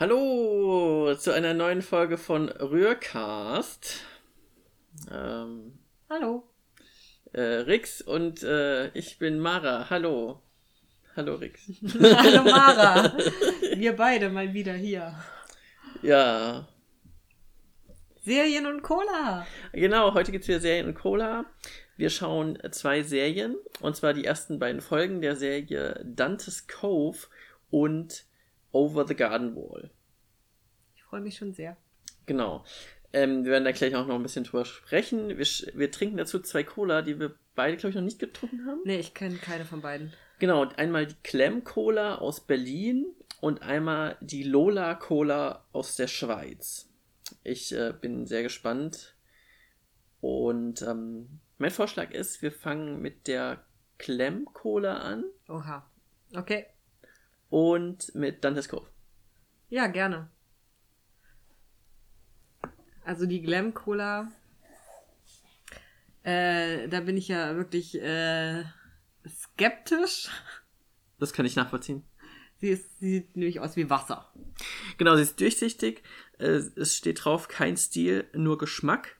Hallo zu einer neuen Folge von Rührcast. Ähm, Hallo. äh, Rix und äh, ich bin Mara. Hallo. Hallo Rix. Hallo Mara. Wir beide mal wieder hier. Ja, Serien und Cola. genau. Heute gibt's wieder Serien und Cola. Wir schauen zwei Serien und zwar die ersten beiden Folgen der Serie Dante's Cove und Over the Garden Wall. Ich freue mich schon sehr. Genau. Ähm, wir werden da gleich auch noch ein bisschen drüber sprechen. Wir, wir trinken dazu zwei Cola, die wir beide, glaube ich, noch nicht getrunken haben. Nee, ich kenne keine von beiden. Genau, einmal die Clem Cola aus Berlin und einmal die Lola Cola aus der Schweiz. Ich äh, bin sehr gespannt. Und ähm, mein Vorschlag ist, wir fangen mit der Clem Cola an Oha. Okay. Und mit Dantes Cove. Ja, gerne. Also die Glam Cola. Äh, da bin ich ja wirklich äh, skeptisch. Das kann ich nachvollziehen. Sie, ist, sie sieht nämlich aus wie Wasser. Genau, sie ist durchsichtig. Es steht drauf, kein Stil, nur Geschmack.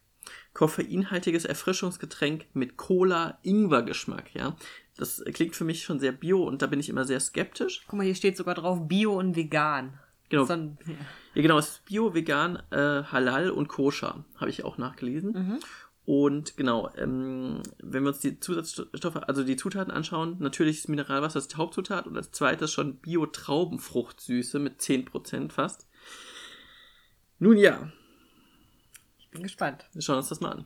Koffeinhaltiges Erfrischungsgetränk mit Cola-Ingwer-Geschmack, ja. Das klingt für mich schon sehr bio und da bin ich immer sehr skeptisch. Guck mal, hier steht sogar drauf Bio und Vegan. Genau. So ein, ja. Ja, genau, es ist bio, vegan, äh, halal und koscher, habe ich auch nachgelesen. Und genau, ähm, wenn wir uns die Zusatzstoffe, also die Zutaten anschauen, natürlich ist Mineralwasser das die Hauptzutat und als zweites schon Bio-Traubenfruchtsüße mit 10% fast. Nun ja, Ich bin gespannt. wir schauen uns das mal an.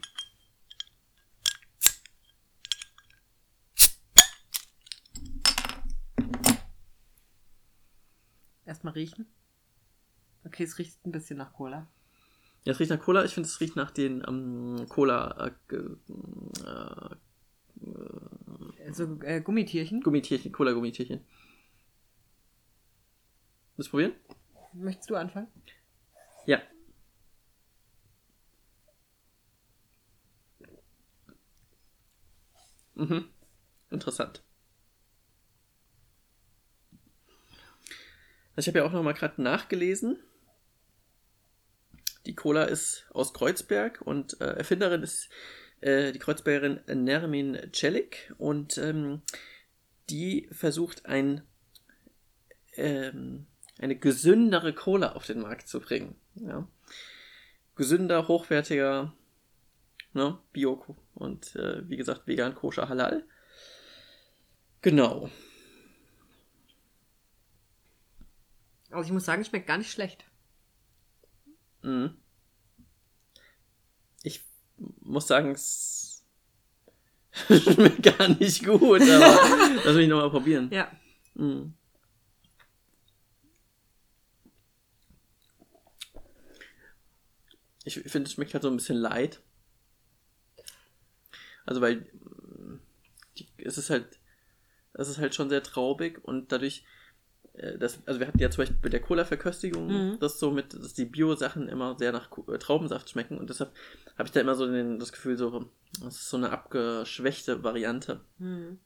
Erstmal riechen. Okay, es riecht ein bisschen nach Cola. Ja, es riecht nach Cola. Ich finde, es riecht nach den ähm, Cola äh, ge- äh, Also äh, Gummitierchen. Gummitierchen, Cola-Gummitierchen. Willst du probieren? Möchtest du anfangen? Ja. Mhm. Interessant. Also ich habe ja auch noch mal gerade nachgelesen. Die Cola ist aus Kreuzberg und äh, Erfinderin ist äh, die Kreuzbergerin Nermin Celik und ähm, die versucht ein ähm, eine gesündere Cola auf den Markt zu bringen. Ja. Gesünder, hochwertiger, ne, Bio und äh, wie gesagt vegan, koscher, halal. Genau. Also ich muss sagen, schmeckt gar nicht schlecht. Mhm. Ich muss sagen, es schmeckt gar nicht gut, aber lass mich nochmal probieren. Ja. Mhm. Ich finde, es schmeckt halt so ein bisschen light. Also, weil die, es ist halt, es ist halt schon sehr traubig und dadurch, das, also wir hatten ja zum Beispiel bei der Cola-Verköstigung, Mhm. das so mit, dass die Bio-Sachen immer sehr nach äh, Traubensaft schmecken und deshalb habe ich da immer so den, das Gefühl, so, das ist so eine abgeschwächte Variante. Hm.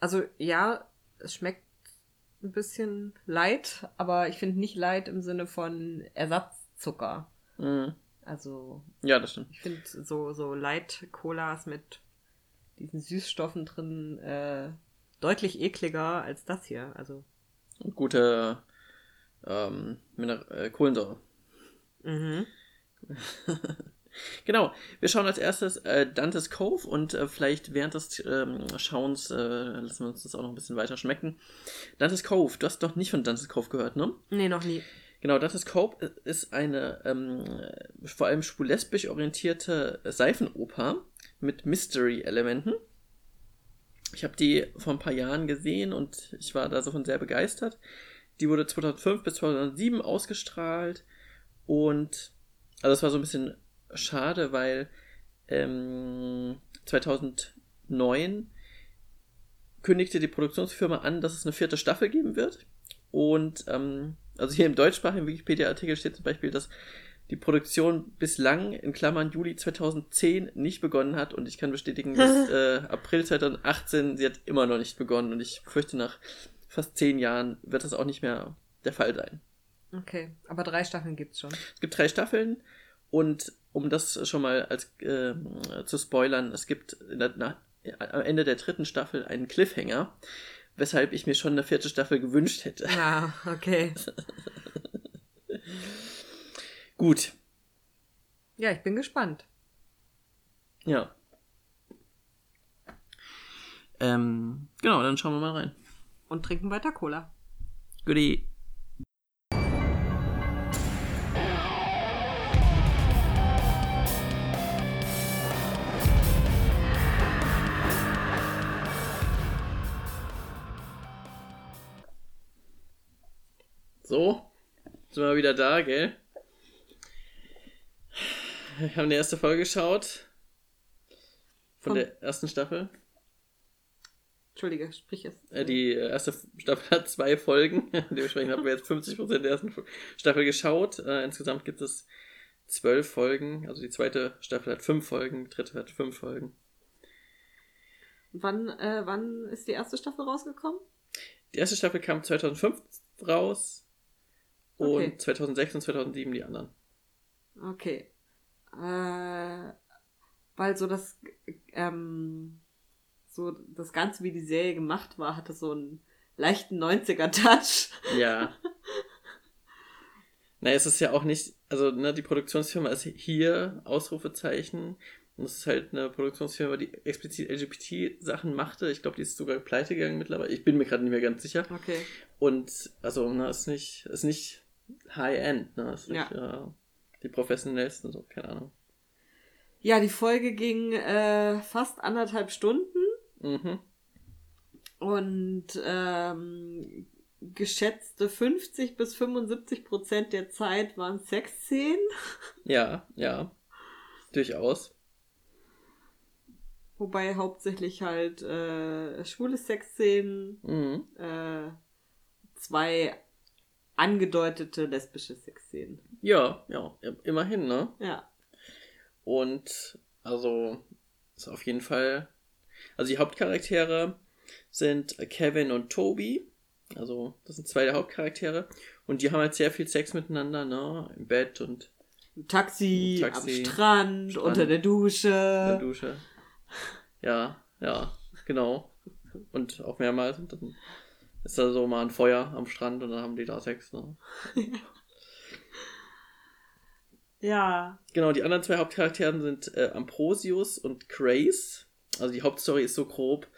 Also ja, es schmeckt ein bisschen light, aber ich finde nicht light im Sinne von Ersatzzucker. Mhm. Also Ja, das stimmt. ich finde so, so Light-Colas mit diesen Süßstoffen drin äh, deutlich ekliger als das hier. Also gute ähm, Miner äh, Kohlensäure. mhm. Genau, wir schauen als erstes äh, Dantes Cove und äh, vielleicht während des ähm, Schauens äh, lassen wir uns das auch noch ein bisschen weiter schmecken. Dantes Cove, du hast doch nicht von Dantes Cove gehört, ne? Nee, noch nie. Genau, Dantes Cove ist eine ähm, äh, vor allem schwul-lesbisch orientierte Seifenoper mit Mystery-Elementen. Ich habe die vor ein paar Jahren gesehen und ich war da so von sehr begeistert. Die wurde 2005 bis 2007 ausgestrahlt und also es war so ein bisschen schade, weil ähm, 2009 kündigte die Produktionsfirma an, dass es eine vierte Staffel geben wird. Und ähm, also hier im deutschsprachigen Wikipedia-Artikel steht zum Beispiel, dass die Produktion bislang in Klammern Juli 2010 nicht begonnen hat und ich kann bestätigen, dass äh, April 2018 sie hat immer noch nicht begonnen und ich fürchte nach fast zehn Jahren wird das auch nicht mehr der Fall sein. Okay, aber drei Staffeln gibt's schon. Es gibt drei Staffeln und um das schon mal als äh, zu spoilern, es gibt der, na, am Ende der dritten Staffel einen Cliffhanger, weshalb ich mir schon eine vierte Staffel gewünscht hätte. Ah, okay. Gut. Ja, ich bin gespannt. Ja. Ähm, genau, dann schauen wir mal rein. Und trinken weiter Cola. Goodie. So, sind wir wieder da, gell? Wir haben die erste Folge geschaut. Von Von- der ersten Staffel. Entschuldige, sprich es. Äh, Die erste Staffel hat zwei Folgen. Dementsprechend haben wir jetzt 50% der ersten Staffel geschaut. Äh, insgesamt gibt es zwölf Folgen. Also die zweite Staffel hat fünf Folgen, die dritte hat fünf Folgen. Wann, äh, wann ist die erste Staffel rausgekommen? Die erste Staffel kam 2005 raus und Okay. 2006 und 2007 die anderen. Okay. Äh, weil so das, ähm, so das Ganze, wie die Serie gemacht war, hatte so einen leichten 90er-Touch. Ja. naja, es ist ja auch nicht, also ne, die Produktionsfirma ist hier Ausrufezeichen. Und es ist halt eine Produktionsfirma, die explizit LGBT-Sachen machte. Ich glaube, die ist sogar pleite gegangen mittlerweile. Ich bin mir gerade nicht mehr ganz sicher. Okay. Und also, ne, ist nicht, ist nicht High-End, ne? Ist nicht äh, die professionellsten, so, keine Ahnung. Ja, die Folge ging äh, fast anderthalb Stunden Mhm. und ähm, geschätzte 50 bis 75 Prozent der Zeit waren Sexszenen. Ja, ja. Durchaus. Wobei hauptsächlich halt äh, schwule Sexszenen, Mhm. äh, zwei angedeutete lesbische Sexszenen. Ja, ja, immerhin, ne? Ja. Und also ist auf jeden Fall. Also die Hauptcharaktere sind Kevin und Toby. Also das sind zwei der Hauptcharaktere. Und die haben halt sehr viel Sex miteinander, ne? Im Bett und Im Taxi, Im Taxi, am Strand, Strand, unter der Dusche. in der Dusche. Ja, ja, genau. Und auch mehrmals. Und dann ist da so mal ein Feuer am Strand und dann haben die da Sex, ne? Ja. Genau, die anderen zwei Hauptcharaktere sind äh, Ambrosius und Grace. Also die Hauptstory ist so grob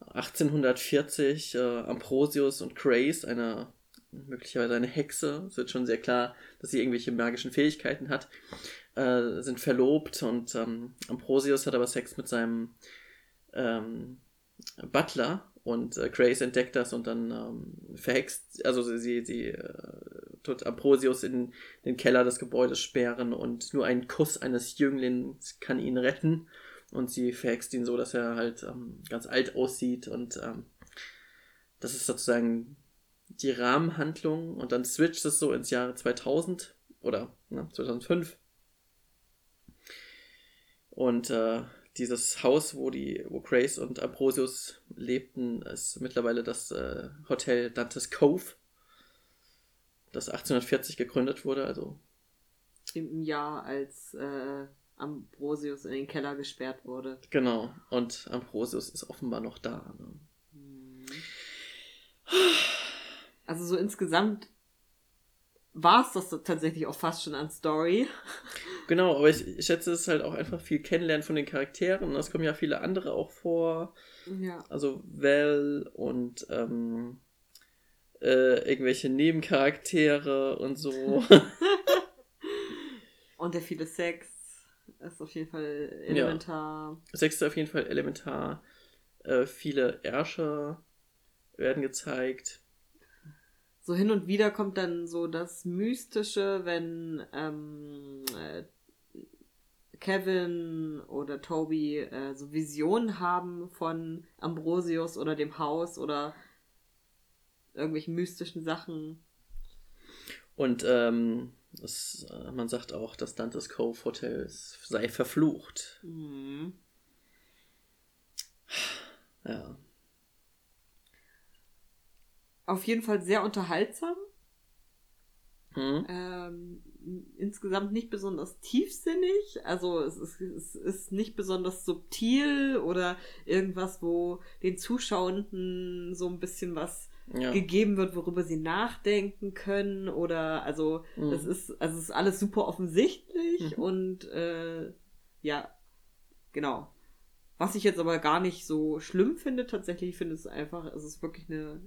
1840 äh, Ambrosius und Grace, eine möglicherweise eine Hexe, es wird schon sehr klar, dass sie irgendwelche magischen Fähigkeiten hat, äh, sind verlobt und ähm, Ambrosius hat aber Sex mit seinem ähm, Butler und äh, Grace entdeckt das und dann ähm, verhext, also sie, sie, äh, tut Ambrosius in den Keller des Gebäudes sperren und nur ein Kuss eines Jünglings kann ihn retten. Und sie verhext ihn so, dass er halt ähm, ganz alt aussieht und ähm, das ist sozusagen die Rahmenhandlung und dann switcht es so ins Jahr 2000 oder ne, 2005 und äh, dieses Haus, wo die, wo Grace und Ambrosius lebten, ist mittlerweile das äh, Hotel Dantes Cove, das 1840 gegründet wurde, also Im Jahr, als äh, Ambrosius in den Keller gesperrt wurde. genau. Und Ambrosius ist offenbar noch da. Ne? Also so insgesamt war es das tatsächlich auch fast schon an Story. Genau, aber ich, ich schätze, es ist halt auch einfach viel Kennenlernen von den Charakteren. Es kommen ja viele andere auch vor. Ja. Also Val und ähm, äh, irgendwelche Nebencharaktere und so. Und der viele Sex ist auf jeden Fall elementar. Sex ist auf jeden Fall elementar. Äh, viele Ärsche werden gezeigt. So hin und wieder kommt dann so das Mystische, wenn ähm, äh, Kevin oder Toby äh, so Visionen haben von Ambrosius oder dem Haus oder irgendwelchen mystischen Sachen. Und ähm, es, äh, man sagt auch, das Dantes Cove Hotel sei verflucht. Mhm. Ja. Auf jeden Fall sehr unterhaltsam. Mhm. Ähm, insgesamt nicht besonders tiefsinnig. Also es ist, es ist nicht besonders subtil oder irgendwas, wo den Zuschauenden so ein bisschen was ja. gegeben wird, worüber sie nachdenken können. Oder also mhm. das ist, also es ist alles super offensichtlich mhm. und äh, ja, genau. Was ich jetzt aber gar nicht so schlimm finde, tatsächlich finde es einfach, es ist wirklich eine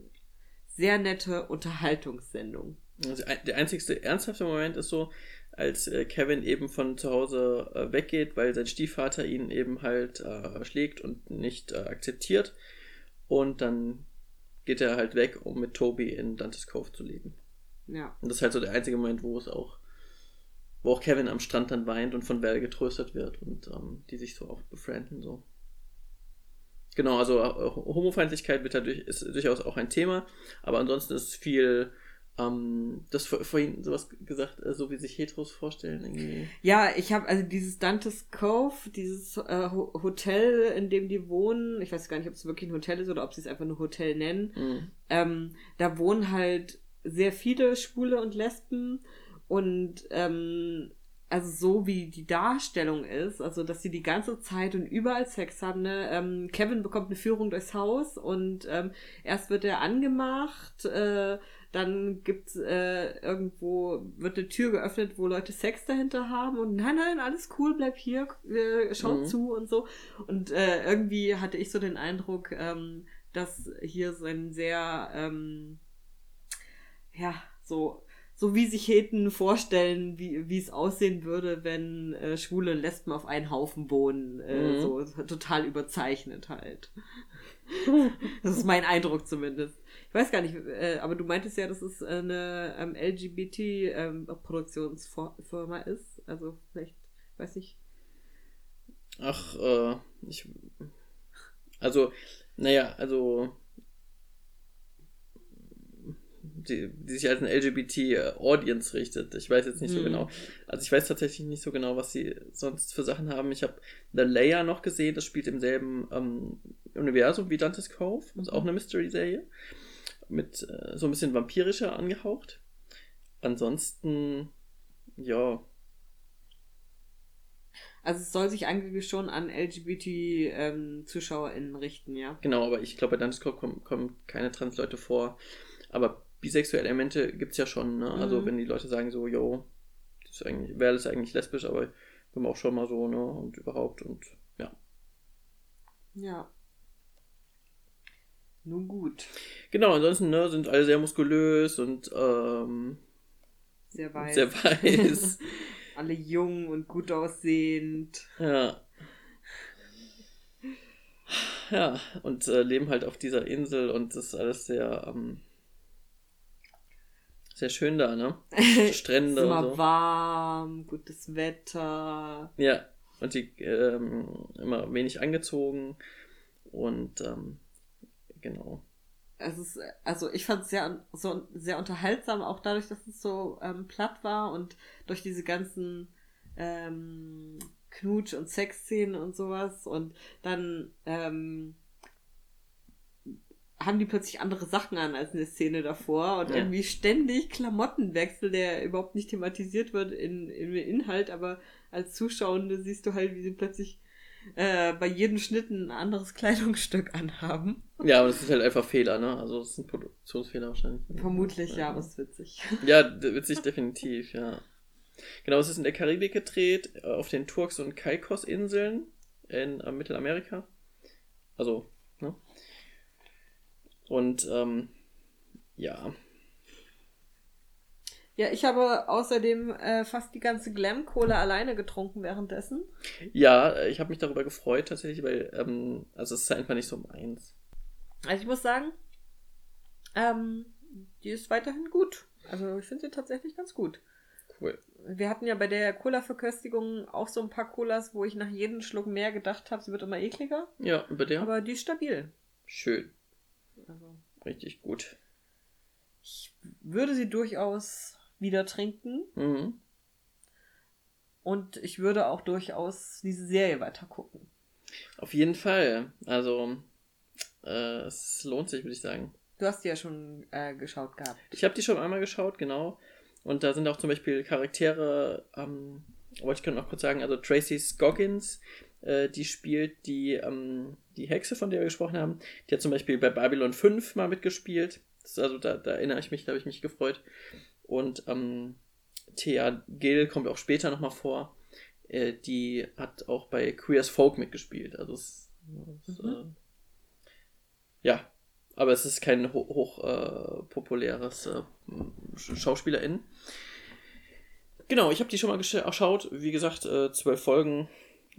sehr nette Unterhaltungssendung. Also der einzigste ernsthafte Moment ist so, als äh, Kevin eben von zu Hause äh, weggeht, weil sein Stiefvater ihn eben halt äh, schlägt und nicht äh, akzeptiert. Und dann geht er halt weg, um mit Toby in Dantes Cove zu leben. Ja. Und das ist halt so der einzige Moment, wo es auch, wo auch Kevin am Strand dann weint und von Val getröstet wird und ähm, die sich so auch befrienden so. Genau, also äh, Homofeindlichkeit wird dadurch, ist durchaus auch ein Thema, aber ansonsten ist viel ähm, das vor, vorhin sowas gesagt, äh, so wie sich Heteros vorstellen. Irgendwie. Ja, ich habe also dieses Dantes Cove, dieses äh, Hotel, in dem die wohnen, ich weiß gar nicht, ob es wirklich ein Hotel ist oder ob sie es einfach nur Hotel nennen. Mhm. Ähm, da wohnen halt sehr viele Schwule und Lesben und ähm, also so wie die Darstellung ist, also dass sie die ganze Zeit und überall Sex haben. Ne? Ähm, Kevin bekommt eine Führung durchs Haus und ähm, erst wird er angemacht, äh, dann gibt's äh, irgendwo, wird eine Tür geöffnet, wo Leute Sex dahinter haben und nein, nein, alles cool, bleib hier, äh, schau mhm. zu und so. Und äh, irgendwie hatte ich so den Eindruck, ähm, dass hier so ein sehr, ähm, ja, so so wie sich Heten vorstellen, wie, wie es aussehen würde, wenn äh, schwule Lesben auf einen Haufen wohnen. Äh, mhm. So total überzeichnet halt. das ist mein Eindruck zumindest. Ich weiß gar nicht, äh, aber du meintest ja, dass es eine ähm, LGBT-Produktionsfirma ähm, ist. Also vielleicht, weiß ich. Ach, äh, ich. Also, naja, also. Die, die sich als eine LGBT-Audience richtet. Ich weiß jetzt nicht hm. so genau. Also ich weiß tatsächlich nicht so genau, was sie sonst für Sachen haben. Ich habe The Layer noch gesehen, das spielt im selben ähm, Universum wie Dante's Cove. Das ist auch eine Mystery-Serie mit äh, so ein bisschen vampirischer angehaucht. Ansonsten, ja. Also es soll sich eigentlich schon an LGBT-ZuschauerInnen ähm, richten, ja. Genau, aber ich glaube, bei Dungeons kommen, kommen keine Trans-Leute vor. Aber bisexuelle Elemente gibt es ja schon, ne? Also mhm. wenn die Leute sagen so, yo, das ist eigentlich, wäre das eigentlich lesbisch, aber bin auch schon mal so, ne? Und überhaupt und ja. Ja. Nun gut. Genau, ansonsten ne, sind alle sehr muskulös und ähm, sehr weiß. Sehr weiß. alle jung und gut aussehend. Ja. Ja, und äh, leben halt auf dieser Insel und das ist alles sehr, ähm, sehr schön da, ne? Strände. immer so. warm, gutes Wetter. Ja, und die ähm, immer wenig angezogen und ähm, genau. Es ist, also ich fand es sehr, so, sehr unterhaltsam, auch dadurch, dass es so ähm, platt war und durch diese ganzen ähm, Knutsch- und Sexszenen und sowas. Und dann ähm, haben die plötzlich andere Sachen an als eine Szene davor und ja. irgendwie ständig Klamottenwechsel, der überhaupt nicht thematisiert wird in, in Inhalt, aber als Zuschauende siehst du halt, wie sie plötzlich äh, bei jedem Schnitt ein anderes Kleidungsstück anhaben. Ja, aber das ist halt einfach Fehler, ne? Also das ist ein Produktionsfehler wahrscheinlich. Vermutlich, ja, aber es ist witzig. Ja, witzig definitiv, ja. Genau, es ist in der Karibik gedreht, äh, auf den Turks- und Caicos-Inseln in äh, Mittelamerika. Also, ne? Und, ähm, ja, ja, ich habe außerdem äh, fast die ganze Glam-Cola alleine getrunken währenddessen. Ja, ich habe mich darüber gefreut tatsächlich, weil, ähm, also es ist einfach nicht so meins. Also ich muss sagen, ähm, die ist weiterhin gut. Also ich finde sie tatsächlich ganz gut. Cool. Wir hatten ja bei der Cola-Verköstigung auch so ein paar Colas, wo ich nach jedem Schluck mehr gedacht habe, sie wird immer ekliger. Ja, bei der? Aber die ist stabil. Schön. Also. Richtig gut. Ich würde sie durchaus wieder trinken. Mhm. Und ich würde auch durchaus diese Serie weiter gucken. Auf jeden Fall. Also, äh, es lohnt sich, würde ich sagen. Du hast die ja schon äh, geschaut gehabt. Ich habe die schon einmal geschaut, genau. Und da sind auch zum Beispiel Charaktere, ähm, wollte ich gerade noch kurz sagen, also Tracy Scoggins, äh, die spielt die, ähm, die Hexe, von der wir gesprochen haben. Die hat zum Beispiel bei Babylon 5 mal mitgespielt. Also da, da erinnere ich mich, da habe ich mich gefreut. Und ähm, Thea Gill kommt auch später nochmal vor. Äh, die hat auch bei Queer as Folk mitgespielt. Also es, es mhm. äh, ja, aber es ist kein hoch, hoch äh, populäres äh, SchauspielerInnen. Genau, ich habe die schon mal geschaut. Wie gesagt, äh, zwölf Folgen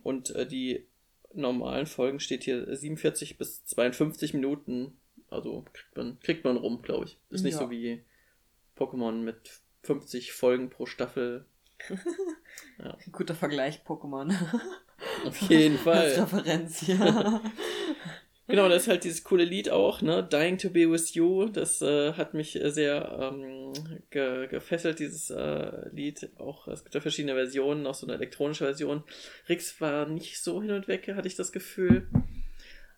und äh, die normalen Folgen steht hier 47 bis 52 Minuten. Also kriegt man, kriegt man rum, glaube ich. Ist nicht ja. so wie Pokémon mit 50 Folgen pro Staffel. ja. Guter Vergleich, Pokémon. Auf jeden Fall. Als Referenz, ja. Genau, das ist halt dieses coole Lied auch, ne? Dying to be with you. Das äh, hat mich sehr ähm, ge gefesselt, dieses äh, Lied. Auch es gibt ja verschiedene Versionen, auch so eine elektronische Version. Rix war nicht so hin und weg, hatte ich das Gefühl.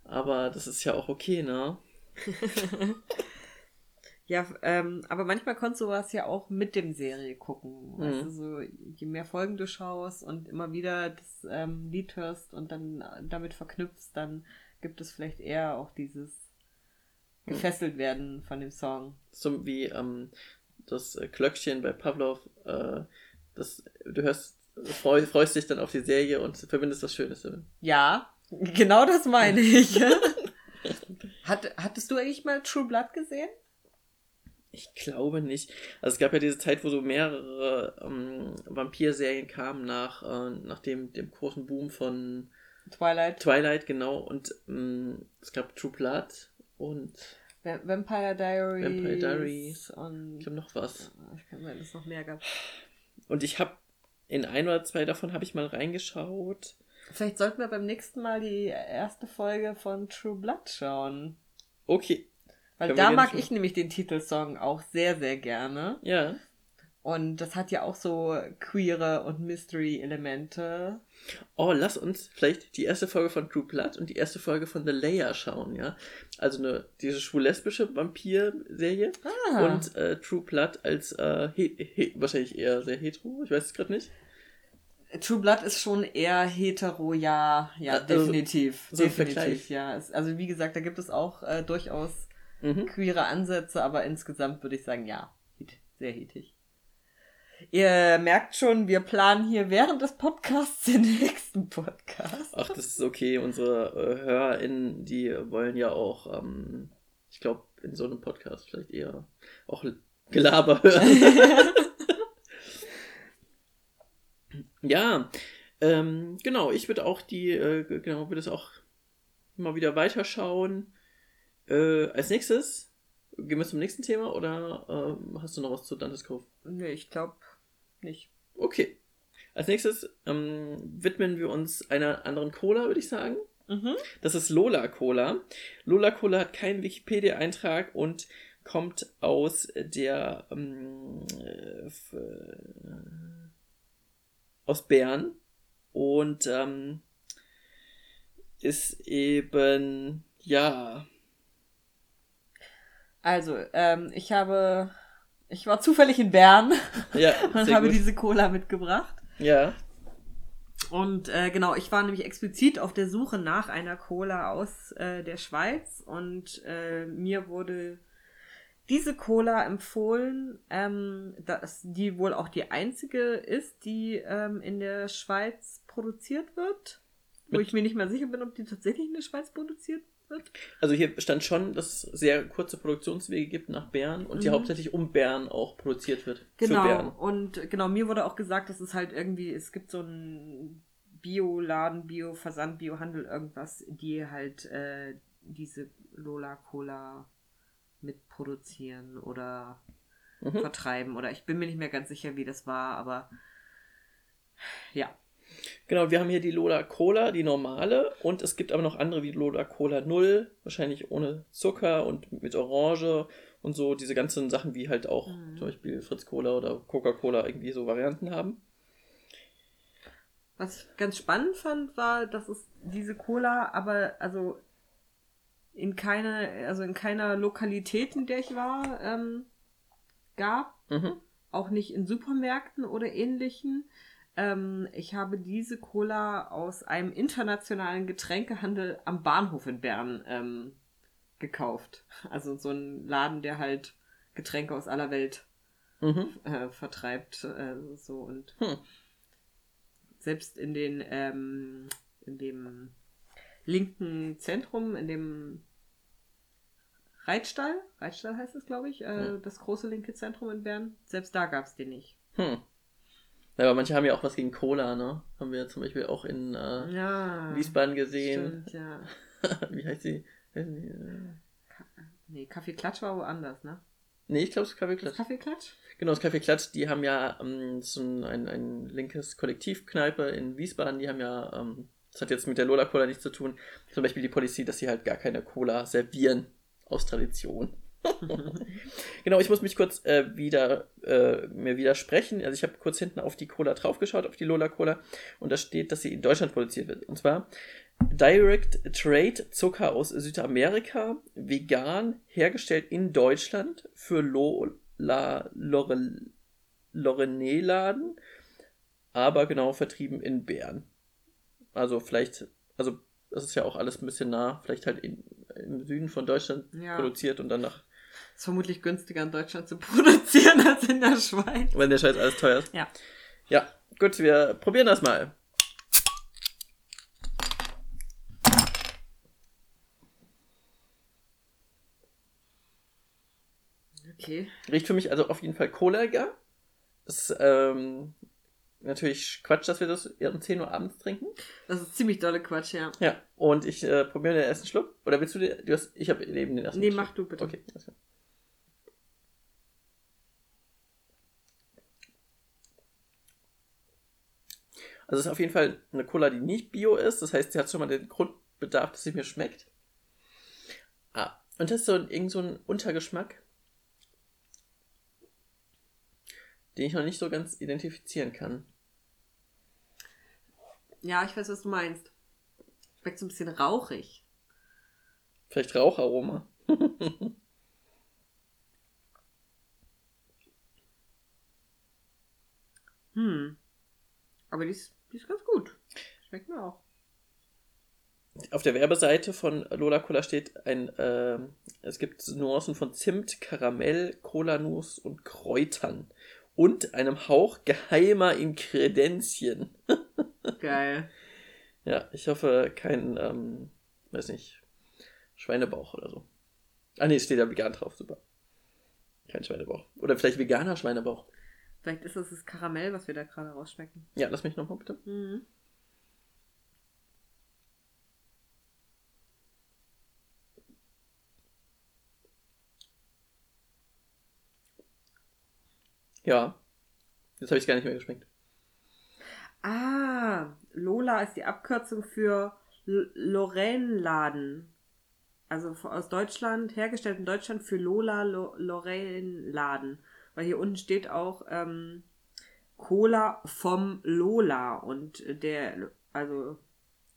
Aber das ist ja auch okay, ne? Ja, ähm, aber manchmal konntest du was ja auch mit dem Serie gucken. Mhm. Also so, je mehr Folgen du schaust und immer wieder das ähm, Lied hörst und dann damit verknüpfst, dann gibt es vielleicht eher auch dieses hm. gefesselt werden von dem Song. So wie ähm, das äh, Glöckchen bei Pavlov, äh, das, du hörst, freu, freust dich dann auf die Serie und verbindest das Schönes damit. Ja, genau das meine ich. Hat, hattest du eigentlich mal True Blood gesehen? Ich glaube nicht. Also es gab ja diese Zeit, wo so mehrere ähm, Vampir-Serien kamen nach, äh, nach dem, dem großen Boom von Twilight. Twilight, genau. Und ähm, es gab True Blood und Vampire Diaries. Vampire Diaries. Und ich habe noch was. Ich kann mir das noch mehr gab. Und ich habe in ein oder zwei davon habe ich mal reingeschaut. Vielleicht sollten wir beim nächsten Mal die erste Folge von True Blood schauen. Okay. Weil da mag ich nämlich den Titelsong auch sehr, sehr gerne. Ja. Und das hat ja auch so queere und Mystery-Elemente. Oh, lass uns vielleicht die erste Folge von True Blood und die erste Folge von The Layer schauen, ja? Also eine, diese schwul-lesbische Vampir-Serie ah. und äh, True Blood als äh, he, he, wahrscheinlich eher sehr hetero, ich weiß es gerade nicht. True Blood ist schon eher hetero, ja, ja, also, definitiv. So definitiv, ja. Also wie gesagt, da gibt es auch äh, durchaus mhm. queere Ansätze, aber insgesamt würde ich sagen, ja, sehr hetig. Ihr merkt schon, wir planen hier während des Podcasts den nächsten Podcast. Ach, das ist okay. Unsere äh, HörerInnen, die wollen ja auch, ähm, ich glaube, in so einem Podcast vielleicht eher auch Gelaber hören. ja, ähm, genau. Ich würde auch die, äh, genau, würde es auch mal wieder weiterschauen. Äh, als nächstes Gehen wir zum nächsten Thema oder ähm, hast du noch was zu Dantes Cove? Nee, ich glaube, nicht. Okay. Als nächstes ähm, widmen wir uns einer anderen Cola, würde ich sagen. Mhm. Das ist Lola Cola. Lola Cola hat keinen Wikipedia-Eintrag und kommt aus der ähm, äh, aus Bern und ähm, ist eben ja. Also ähm, ich habe ich war zufällig in Bern ja, und habe gut. diese Cola mitgebracht. Ja. Und äh, genau, ich war nämlich explizit auf der Suche nach einer Cola aus äh, der Schweiz und äh, mir wurde diese Cola empfohlen, ähm, dass die wohl auch die einzige ist, die ähm, in der Schweiz produziert wird. Wo ich mir nicht mehr sicher bin, ob die tatsächlich in der Schweiz produziert wird? Also hier stand schon, dass es sehr kurze Produktionswege gibt nach Bern und mhm. die hauptsächlich um Bern auch produziert wird. Genau. Und genau, mir wurde auch gesagt, dass es halt irgendwie, es gibt so einen Bioladen, Bio-Versand, Bio-Handel, irgendwas, die halt äh, diese Lola-Cola mitproduzieren oder mhm. vertreiben. Oder ich bin mir nicht mehr ganz sicher, wie das war, aber ja. Genau, wir haben hier die Lola Cola, die normale. Und es gibt aber noch andere wie Lola Cola 0, wahrscheinlich ohne Zucker und mit Orange und so. Diese ganzen Sachen, wie halt auch mhm. zum Beispiel Fritz Cola oder Coca-Cola irgendwie so Varianten haben. Was ich ganz spannend fand, war, dass es diese Cola aber, also in keiner, also in keiner Lokalität, in der ich war, ähm, gab. Mhm. auch nicht in Supermärkten oder ähnlichen. Ähm, ich habe diese Cola aus einem internationalen Getränkehandel am Bahnhof in Bern ähm, gekauft. Also so ein Laden, der halt Getränke aus aller Welt Mhm. äh, vertreibt. Äh, so und Hm. selbst in den ähm, in dem linken Zentrum, in dem Reitstall, Reitstall heißt es, glaube ich, äh, Ja. das große linke Zentrum in Bern, selbst da gab es den nicht. Hm. Ja, aber manche haben ja auch was gegen Cola, ne? Haben wir zum Beispiel auch in äh, Ja. Wiesbaden gesehen. Stimmt, ja. Wie heißt sie? Äh, Nee, Kaffeeklatsch war woanders, ne? Nee, ich glaube, es ist Kaffee Klatsch. Kaffeeklatsch? Genau, das Kaffee Klatsch, die haben ja ähm, so ein, ein, ein linkes Kollektivkneipe in Wiesbaden, die haben ja, ähm, das hat jetzt mit der Lola Cola nichts zu tun, zum Beispiel die Policy, dass sie halt gar keine Cola servieren, aus Tradition. genau, ich muss mich kurz äh, wieder äh, mir widersprechen. Also ich habe kurz hinten auf die Cola draufgeschaut, auf die Lola Cola, und da steht, dass sie in Deutschland produziert wird. Und zwar Direct Trade Zucker aus Südamerika, vegan, hergestellt in Deutschland für Lola Lore, Lorene-Laden, aber genau vertrieben in Bern. Also vielleicht, also das ist ja auch alles ein bisschen nah, vielleicht halt in, im Süden von Deutschland Ja. produziert und dann nach, Ist vermutlich günstiger in Deutschland zu produzieren als in der Schweiz. weil der Scheiß alles teuer ist. Ja. Ja, gut, wir probieren das mal. Okay. Riecht für mich also auf jeden Fall kohliger. Ist ähm, natürlich Quatsch, dass wir das um 10 Uhr abends trinken. Das ist ziemlich dolle Quatsch, ja. Ja, und ich äh, probiere den ersten Schluck. Oder willst du den? Du hast, ich habe eben den ersten Nee, Schluck. mach du bitte. Okay, alles klar. Also es ist auf jeden Fall eine Cola, die nicht bio ist. Das heißt, sie hat schon mal den Grundbedarf, dass sie mir schmeckt. Ah, und das ist so ein, irgend so ein Untergeschmack, den ich noch nicht so ganz identifizieren kann. Ja, ich weiß, was du meinst. Schmeckt so ein bisschen rauchig. Vielleicht Raucharoma. Hm. Aber die ist, die ist ganz gut. Schmeckt mir auch. Auf der Werbeseite von Lola Cola steht ein, ähm, es gibt Nuancen von Zimt, Karamell, Cola-Nuss und Kräutern. Und einem Hauch geheimer Inkredenzien. Geil. Ja, ich hoffe kein, ähm, weiß nicht, Schweinebauch oder so. Ah nee, steht ja vegan drauf, super. Kein Schweinebauch. Oder vielleicht veganer Schweinebauch. Vielleicht ist das das Karamell, was wir da gerade rausschmecken. Ja, lass mich nochmal bitte. Mhm. Ja. Jetzt habe ich gar nicht mehr geschmeckt. Ah, Lola ist die Abkürzung für L- Lorraine-Laden. Also aus Deutschland, hergestellt in Deutschland für Lola Lo Lorraine-Laden. Weil hier unten steht auch ähm, Cola vom Lola. Und der, also,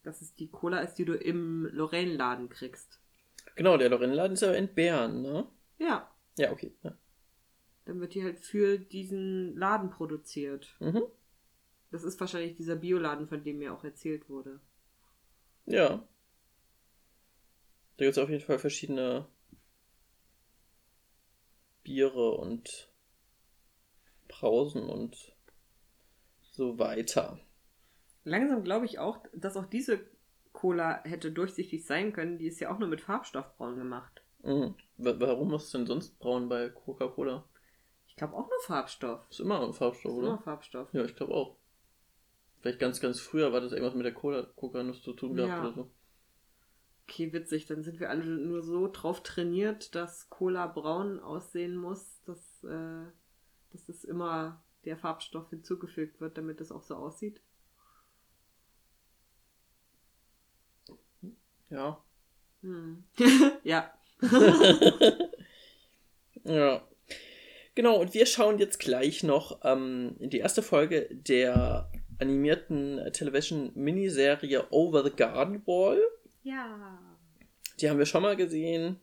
das ist die Cola ist, die du im Lorraine-Laden kriegst. Genau, der Lorraine-Laden ist ja in Bern, ne? Ja, Ja, okay. Ja. dann wird die halt für diesen Laden produziert. Mhm. Das ist wahrscheinlich dieser Bioladen, von dem mir auch erzählt wurde. Ja. Da gibt es auf jeden Fall verschiedene Biere und Brausen und so weiter. Langsam glaube ich auch, dass auch diese Cola hätte durchsichtig sein können. Die ist ja auch nur mit Farbstoffbraun gemacht. Mhm. Wa- Warum ist es denn sonst braun bei Coca-Cola? Ich glaube auch nur Farbstoff. Ist immer ein Farbstoff, Ist oder? Immer Farbstoff. Ja, ich glaube auch. Vielleicht ganz, ganz früher war das irgendwas mit der Cola, Coca-Nuss zu tun gehabt Ja. oder so. Okay, witzig. Dann sind wir alle nur so drauf trainiert, dass Cola braun aussehen muss, dass, äh, dass es immer der Farbstoff hinzugefügt wird, damit es auch so aussieht. Ja. Hm. ja. Ja. Genau, und wir schauen jetzt gleich noch ähm, in die erste Folge der animierten Television-Miniserie Over the Garden Wall. Ja. Die haben wir schon mal gesehen.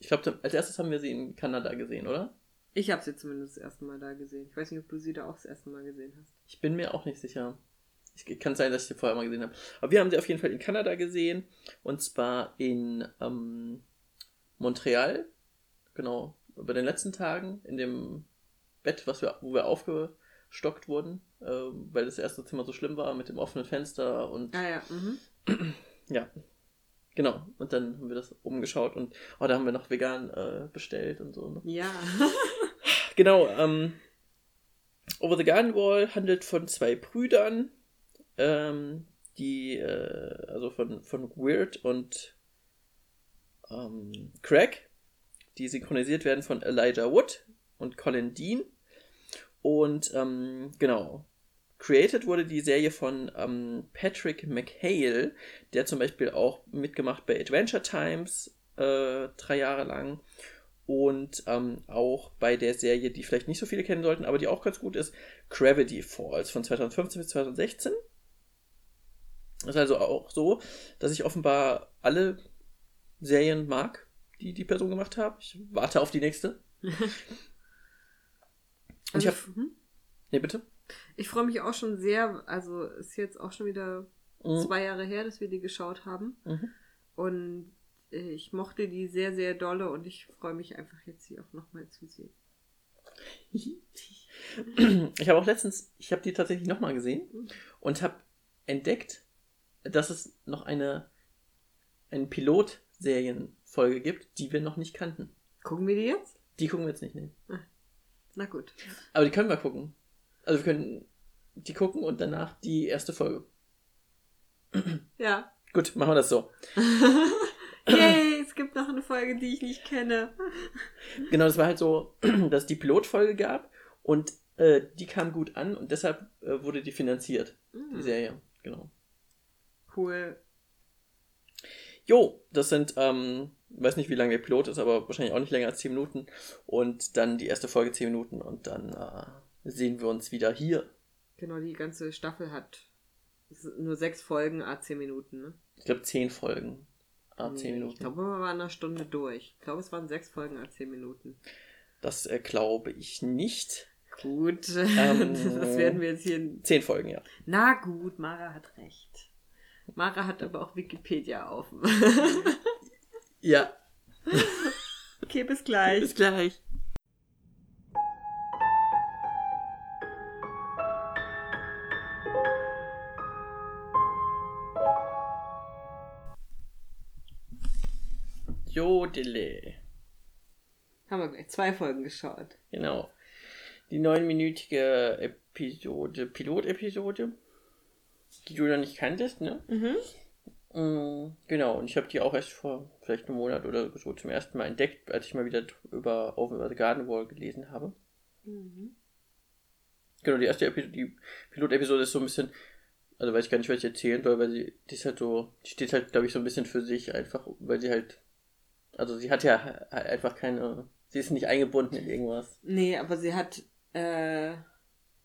Ich glaube, als erstes haben wir sie in Kanada gesehen, oder? Ich habe sie zumindest das erste Mal da gesehen. Ich weiß nicht, ob du sie da auch das erste Mal gesehen hast. Ich bin mir auch nicht sicher. Ich, kann sein, dass ich sie vorher mal gesehen habe. Aber wir haben sie auf jeden Fall in Kanada gesehen. Und zwar in ähm, Montreal. Genau. Über den letzten Tagen in dem Bett, was wir, wo wir aufgestockt wurden, äh, weil das erste Zimmer so schlimm war mit dem offenen Fenster und. Ah ja. Mhm. ja. Genau. Und dann haben wir das umgeschaut und oh, da haben wir noch vegan äh, bestellt und so. Ne? Ja. genau. Ähm, Over the Garden Wall handelt von zwei Brüdern, ähm, die, äh, also von, von Weird und ähm, Craig, die synchronisiert werden von Elijah Wood und Colin Dean. Und ähm, genau, created wurde die Serie von ähm, Patrick McHale, der zum Beispiel auch mitgemacht bei Adventure Times äh, drei Jahre lang und ähm, auch bei der Serie, die vielleicht nicht so viele kennen sollten, aber die auch ganz gut ist, Gravity Falls von 2015 bis 2016. Das ist also auch so, dass ich offenbar alle Serien mag, die die Person gemacht hat. Ich warte auf die nächste. Und ich also, hab, hm? Nee, bitte. Ich freue mich auch schon sehr, also ist jetzt auch schon wieder mhm. zwei Jahre her, dass wir die geschaut haben. Mhm. Und ich mochte die sehr, sehr dolle und ich freue mich einfach jetzt, sie auch nochmal zu sehen. Ich habe auch letztens, ich habe die tatsächlich nochmal gesehen und habe entdeckt, dass es noch eine, eine Pilot-Serienfolge gibt, die wir noch nicht kannten. Gucken wir die jetzt? Die gucken wir jetzt nicht, nee. Ah, na gut. Aber die können wir gucken. Also wir können die gucken und danach die erste Folge. Ja. Gut, machen wir das so. Yay, es gibt noch eine Folge, die ich nicht kenne. Genau, das war halt so, dass es die Pilotfolge gab und äh, die kam gut an und deshalb äh, wurde die finanziert, mhm. die Serie. Genau. Cool. Jo, das sind, ähm, weiß nicht, wie lange der Pilot ist, aber wahrscheinlich auch nicht länger als 10 Minuten. Und dann die erste Folge 10 Minuten und dann äh, sehen wir uns wieder hier. Genau, die ganze Staffel hat nur sechs Folgen, a 10 Minuten, ne? Ich glaube 10 Folgen, a 10 nee, Minuten. Ich glaube, wir waren eine Stunde durch. Ich glaube, es waren sechs Folgen, a 10 Minuten. Das äh, glaube ich nicht. Gut, ähm, das werden wir jetzt hier. In... Zehn Folgen, ja. Na gut, Mara hat recht. Mara hat aber auch Wikipedia auf. ja. Okay, bis gleich. Bis gleich. Jodele. Haben wir gleich zwei Folgen geschaut. Genau. Die neunminütige Episode, Pilotepisode die du noch nicht kanntest, ne? Mhm. Mm, genau, und ich habe die auch erst vor vielleicht einem Monat oder so zum ersten Mal entdeckt, als ich mal wieder über Over the Garden Wall gelesen habe. Mhm. Genau, die erste Episode, die Pilotepisode ist so ein bisschen, also weiß ich gar nicht, was ich erzählen soll, weil sie, die ist halt so, die steht halt, glaube ich, so ein bisschen für sich, einfach, weil sie halt, also sie hat ja einfach keine, sie ist nicht eingebunden in irgendwas. Nee, aber sie hat, äh,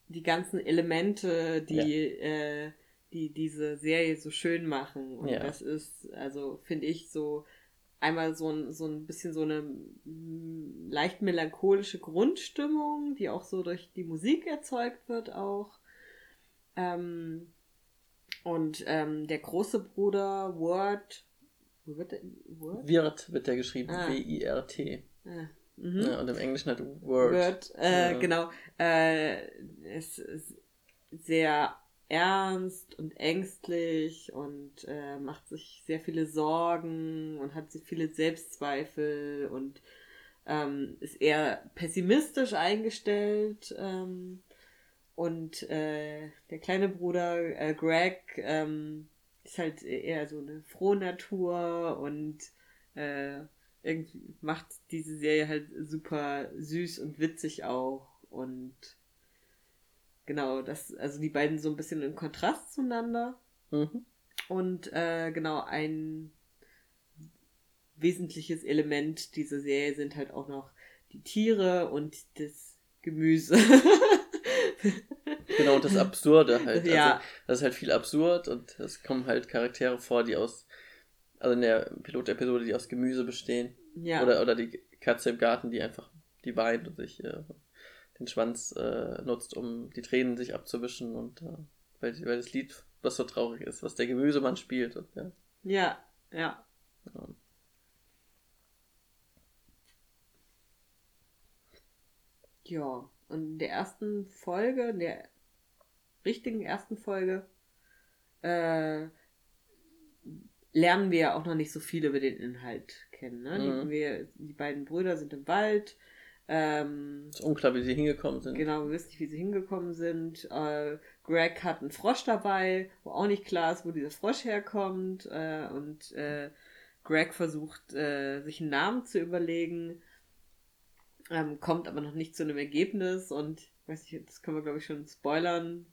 die ganzen Elemente, die, ja. äh, die diese Serie so schön machen. Und ja. das ist, also finde ich so einmal so ein, so ein bisschen so eine leicht melancholische Grundstimmung, die auch so durch die Musik erzeugt wird auch. Ähm, und ähm, der große Bruder Word, wo wird der, Word? Wirt wird der geschrieben, ah. W-I-R-T. Ah. Mhm. Ja, und im Englischen halt Word. Word, äh, ja. genau. Äh, es ist sehr ernst und ängstlich und äh, macht sich sehr viele Sorgen und hat viele Selbstzweifel und ähm, ist eher pessimistisch eingestellt. Ähm, und äh, der kleine Bruder äh, Greg ähm, ist halt eher so eine frohe Natur und äh, irgendwie macht diese Serie halt super süß und witzig auch und Genau, das, also die beiden so ein bisschen im Kontrast zueinander. Mhm. Und äh, genau, ein wesentliches Element dieser Serie sind halt auch noch die Tiere und das Gemüse. genau, und das Absurde halt. Ja. Also, das ist halt viel absurd und es kommen halt Charaktere vor, die aus, also in der Pilotepisode, die aus Gemüse bestehen. Ja. Oder, oder die Katze im Garten, die einfach die weint und sich äh, den Schwanz äh, nutzt, um die Tränen sich abzuwischen und äh, weil, weil das Lied, was so traurig ist, was der Gemüsemann spielt. Und, ja. ja, ja. ja. Ja, und in der ersten Folge, der richtigen ersten Folge, äh, lernen wir ja auch noch nicht so viel über den Inhalt kennen. Ne? Mhm. Die, wir, die beiden Brüder sind im Wald. Ähm, ist unklar, wie sie hingekommen sind. Genau, wir wissen nicht, wie sie hingekommen sind. Äh, Greg hat einen Frosch dabei, wo auch nicht klar ist, wo dieser Frosch herkommt. Äh, und äh, Greg versucht, äh, sich einen Namen zu überlegen, ähm, kommt aber noch nicht zu einem Ergebnis. Und weiß nicht, das können wir, glaube ich, schon spoilern.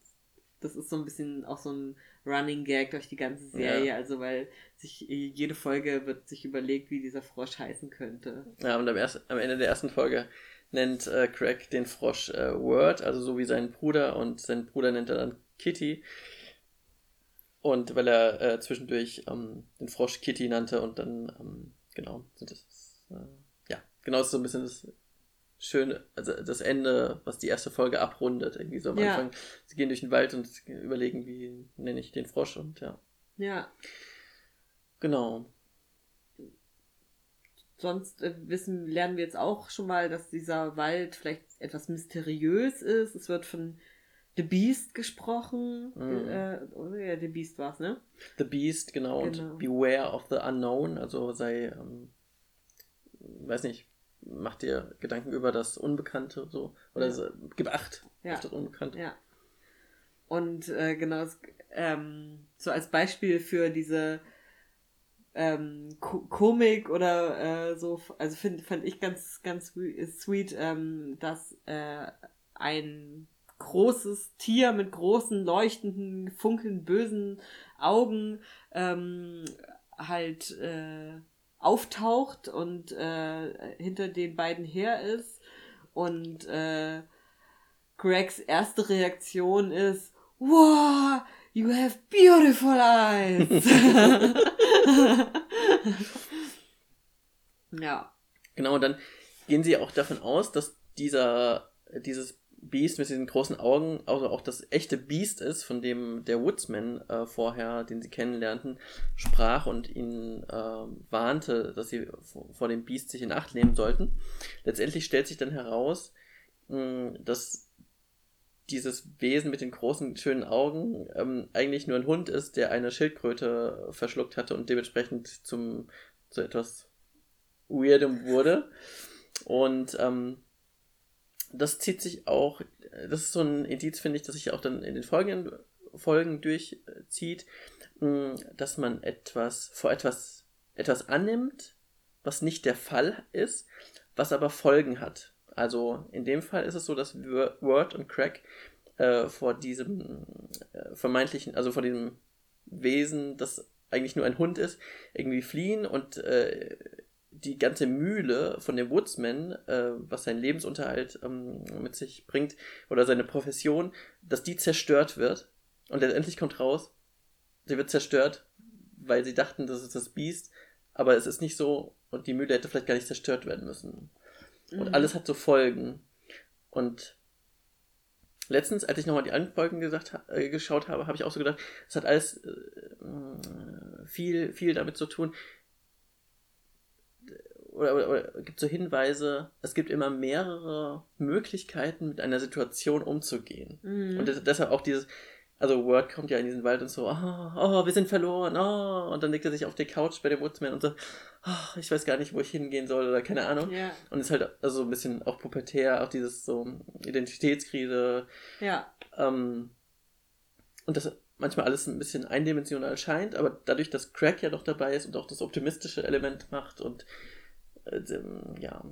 Das ist so ein bisschen auch so ein Running Gag durch die ganze Serie. Ja. Also, weil sich jede Folge wird sich überlegt, wie dieser Frosch heißen könnte. Ja, und am, erst, am Ende der ersten Folge nennt äh, Craig den Frosch äh, Word, also so wie sein Bruder, und sein Bruder nennt er dann Kitty. Und weil er äh, zwischendurch ähm, den Frosch Kitty nannte und dann, ähm, genau, sind das, äh, ja, genau, das ist so ein bisschen das Schöne, also das Ende, was die erste Folge abrundet, irgendwie so am Ja. Anfang. Sie gehen durch den Wald und überlegen, wie nenne ich den Frosch und ja, Ja. genau. Sonst äh, wissen, lernen wir jetzt auch schon mal, dass dieser Wald vielleicht etwas mysteriös ist. Es wird von The Beast gesprochen. Mhm. Äh, oder ja, The Beast war es, ne? The Beast, genau, Genau. und Beware of the Unknown, also sei, ähm, weiß nicht, mach dir Gedanken über das Unbekannte, so, oder Ja. so, gib Acht Ja. auf das Unbekannte. Ja. Und äh, genau, ähm, so als Beispiel für diese ähm, Ko Komik oder äh, so, also find, fand ich ganz, ganz swe- sweet, ähm, dass äh, ein großes Tier mit großen, leuchtenden, funkelnden, bösen Augen ähm, halt äh, auftaucht und äh, hinter den beiden her ist. Und äh, Gregs erste Reaktion ist, Wow, you have beautiful eyes. ja. Genau, und dann gehen sie auch davon aus, dass dieser, dieses Beast mit diesen großen Augen, also auch das echte Beast ist, von dem der Woodsman äh, vorher, den sie kennenlernten, sprach und ihn äh, warnte, dass sie vor, dem Beast sich in Acht nehmen sollten. Letztendlich stellt sich dann heraus, mh, dass dieses Wesen mit den großen, schönen Augen ähm, eigentlich nur ein Hund ist, der eine Schildkröte verschluckt hatte und dementsprechend zum, zu etwas Weirdem wurde. Und ähm, das zieht sich auch, das ist so ein Indiz, finde ich, dass sich auch dann in den folgenden Folgen durchzieht, mh, dass man etwas vor etwas etwas annimmt, was nicht der Fall ist, was aber Folgen hat. Also in dem Fall ist es so, dass Wor- Word und Crack äh, vor diesem äh, vermeintlichen, also vor diesem Wesen, das eigentlich nur ein Hund ist, irgendwie fliehen und äh, die ganze Mühle von dem Woodsman, äh, was seinen Lebensunterhalt ähm, mit sich bringt, oder seine Profession, dass die zerstört wird. Und letztendlich kommt raus, sie wird zerstört, weil sie dachten, das ist das Biest, aber es ist nicht so und die Mühle hätte vielleicht gar nicht zerstört werden müssen. Und Mhm. alles hat so Folgen. Und letztens, als ich nochmal die anderen Folgen gesagt, äh, geschaut habe, habe ich auch so gedacht, es hat alles äh, viel, viel damit zu tun. Oder, oder, oder gibt so Hinweise, es gibt immer mehrere Möglichkeiten, mit einer Situation umzugehen. Mhm. Und des- deshalb auch dieses, also Word kommt ja in diesen Wald und so, oh, oh, wir sind verloren, oh, und dann legt er sich auf die Couch bei dem Woodsman und so, oh, ich weiß gar nicht, wo ich hingehen soll oder keine Ahnung. ja, Und ist halt also so ein bisschen auch pubertär, auch dieses so Identitätskrise, ja, ähm, und das manchmal alles ein bisschen eindimensional scheint, aber dadurch, dass Crack ja noch dabei ist und auch das optimistische Element macht und ja,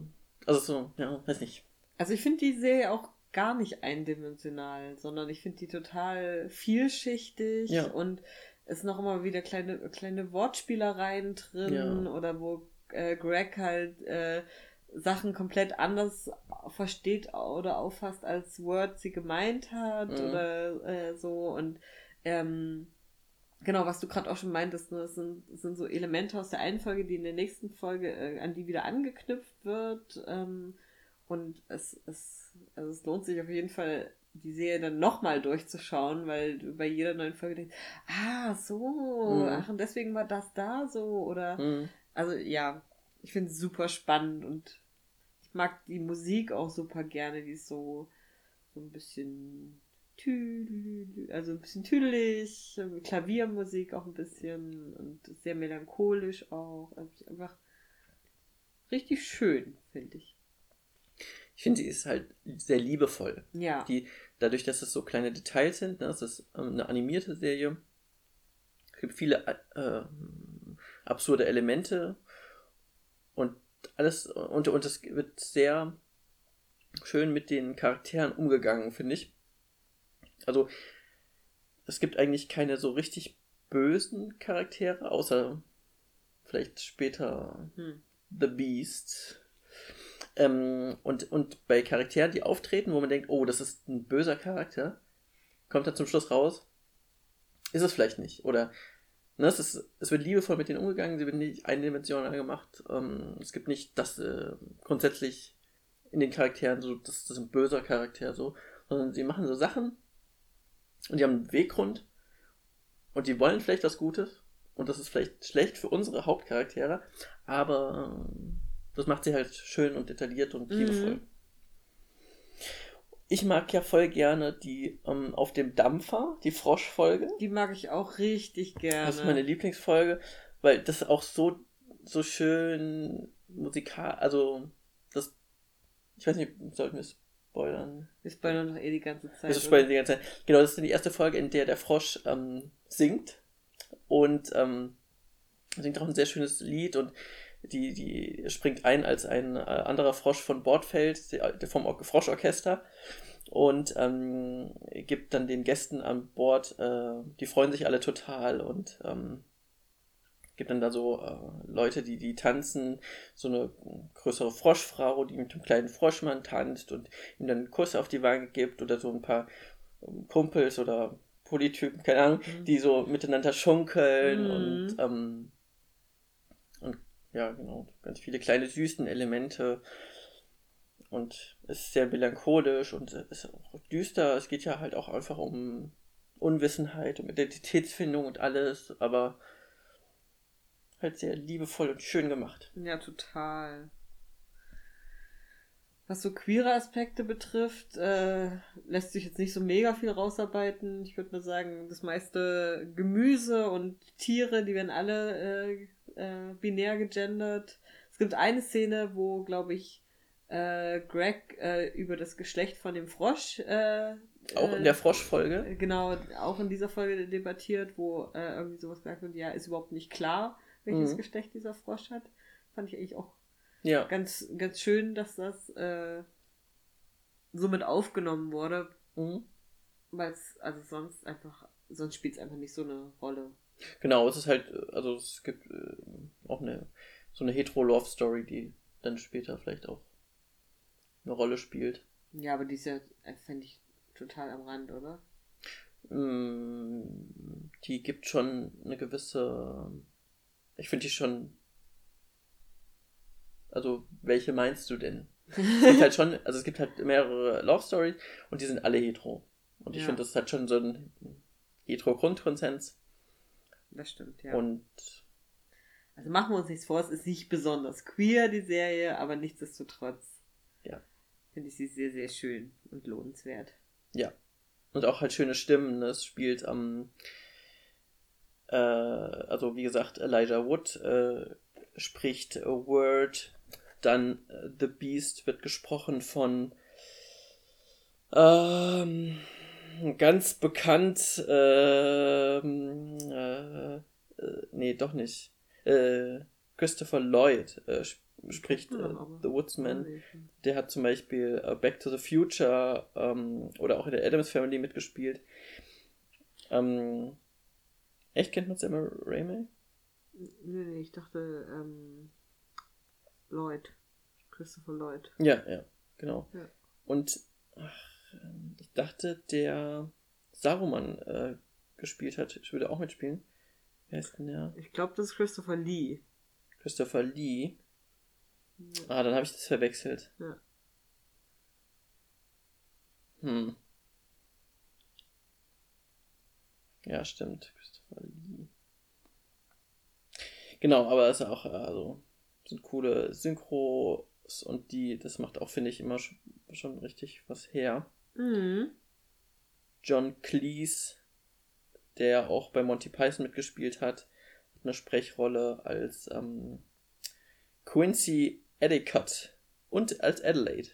also so, ja, weiß nicht. Also ich finde die Serie auch gar nicht eindimensional, sondern ich finde die total vielschichtig Ja. und ist noch immer wieder kleine, kleine Wortspielereien drin Ja. oder wo äh, Greg halt äh, Sachen komplett anders versteht oder auffasst, als Word sie gemeint hat Mhm. oder äh, so und ähm, Genau, was du gerade auch schon meintest, ne, es sind, sind so Elemente aus der einen Folge, die in der nächsten Folge, äh, an die wieder angeknüpft wird. Ähm, Und es, es, also es lohnt sich auf jeden Fall, die Serie dann nochmal durchzuschauen, weil du bei jeder neuen Folge denkst, ah, so, mhm. ach, und deswegen war das da so, oder, mhm. also ja, ich finde es super spannend und ich mag die Musik auch super gerne, die ist so, so ein bisschen also ein bisschen tüdelig, Klaviermusik auch ein bisschen und sehr melancholisch auch. Also einfach richtig schön, finde ich. Ich finde, sie ist halt sehr liebevoll. Ja. Die, dadurch, dass es so kleine Details sind, ne, es ist ähm, eine animierte Serie. Es gibt viele äh, absurde Elemente und alles und, und es wird sehr schön mit den Charakteren umgegangen, finde ich. Also, es gibt eigentlich keine so richtig bösen Charaktere, außer vielleicht später hm. The Beast. Ähm, und, und bei Charakteren, die auftreten, wo man denkt, oh, das ist ein böser Charakter, kommt er zum Schluss raus, ist es vielleicht nicht. Oder ne, es, ist, es wird liebevoll mit denen umgegangen, sie werden nicht eindimensional gemacht. Ähm, es gibt nicht das äh, grundsätzlich in den Charakteren so, das, das ist ein böser Charakter so, sondern sie machen so Sachen, und die haben einen Weggrund und die wollen vielleicht was Gutes und das ist vielleicht schlecht für unsere Hauptcharaktere, aber ähm, das macht sie halt schön und detailliert und mhm. liebevoll. Ich mag ja voll gerne die ähm, auf dem Dampfer, die Froschfolge. Die mag ich auch richtig gerne. Das ist meine Lieblingsfolge, weil das auch so, so schön musikal, also das, ich weiß nicht, sollten wir es spoilern. Wir spoilern doch eh die ganze Zeit. Wir spoilern die ganze Zeit. Genau, das ist die erste Folge, in der der Frosch ähm, singt. Und ähm, singt auch ein sehr schönes Lied und die, die springt ein, als ein äh, anderer Frosch von Bord fällt, der, vom Froschorchester. Und ähm, gibt dann den Gästen an Bord, äh, die freuen sich alle total und ähm, gibt dann da so äh, Leute, die die tanzen, so eine größere Froschfrau, die mit dem kleinen Froschmann tanzt und ihm dann einen Kuss auf die Wange gibt oder so ein paar ähm, Kumpels oder Polytypen, keine Ahnung, mhm. die so miteinander schunkeln mhm. und ähm, und ja, genau, ganz viele kleine süßen Elemente und es ist sehr melancholisch und es ist auch düster. Es geht ja halt auch einfach um Unwissenheit, um Identitätsfindung und alles, aber halt sehr liebevoll und schön gemacht. Ja, total. Was so queere Aspekte betrifft, äh, lässt sich jetzt nicht so mega viel rausarbeiten. Ich würde mal sagen, das meiste Gemüse und Tiere, die werden alle äh, äh, binär gegendert. Es gibt eine Szene, wo, glaube ich, äh, Greg äh, über das Geschlecht von dem Frosch. Äh, auch in der Froschfolge? Genau, auch in dieser Folge debattiert, wo irgendwie sowas gesagt wird, ja, ist überhaupt nicht klar welches mhm. Geschlecht dieser Frosch hat. Fand ich eigentlich auch ja. ganz, ganz schön, dass das äh, so mit aufgenommen wurde. Mhm. Weil es, also sonst einfach, sonst spielt es einfach nicht so eine Rolle. Genau, es ist halt, also es gibt äh, auch eine, so eine Hetero-Love-Story, die dann später vielleicht auch eine Rolle spielt. Ja, aber die ist ja, äh, fände ich, total am Rand, oder? Mm, die gibt schon eine gewisse ich finde die schon. Also, welche meinst du denn? es gibt halt schon, also es gibt halt mehrere Love Stories und die sind alle hetero. Und ich ja. finde, das hat schon so ein hetero-Grundkonsens. Das stimmt, ja. Und. Also machen wir uns nichts vor, es ist nicht besonders queer, die Serie, aber nichtsdestotrotz. Ja. Finde ich sie sehr, sehr schön und lohnenswert. Ja. Und auch halt schöne Stimmen. Ne? Es spielt am. Ähm, äh, also wie gesagt, Elijah Wood äh, spricht Word, dann äh, The Beast wird gesprochen von ähm, ganz bekannt, ähm, äh, nee, doch nicht, Christopher Lloyd äh, spricht The Woodsman. Der hat zum Beispiel Back to the Future ähm, oder auch in der Adams Family mitgespielt. Ähm, Echt kennt man Sam Raimi? Nee, nee, ich dachte ähm, Lloyd. Christopher Lloyd. Ja, ja, genau. Ja. Und ach, ähm, ich dachte, der Saruman äh, gespielt hat, ich würde auch mitspielen. Wer ist denn der? Ich glaube, das ist Christopher Lee. Christopher Lee. Ja. Ah, dann habe ich das verwechselt. Ja. Hm. Ja, stimmt. Genau, aber es ist auch, also, sind coole Synchros und die, das macht auch, finde ich, immer schon, richtig was her. Mhm. John Cleese, der auch bei Monty Python mitgespielt hat, hat eine Sprechrolle als ähm, Quincy Endicott und als Adelaide.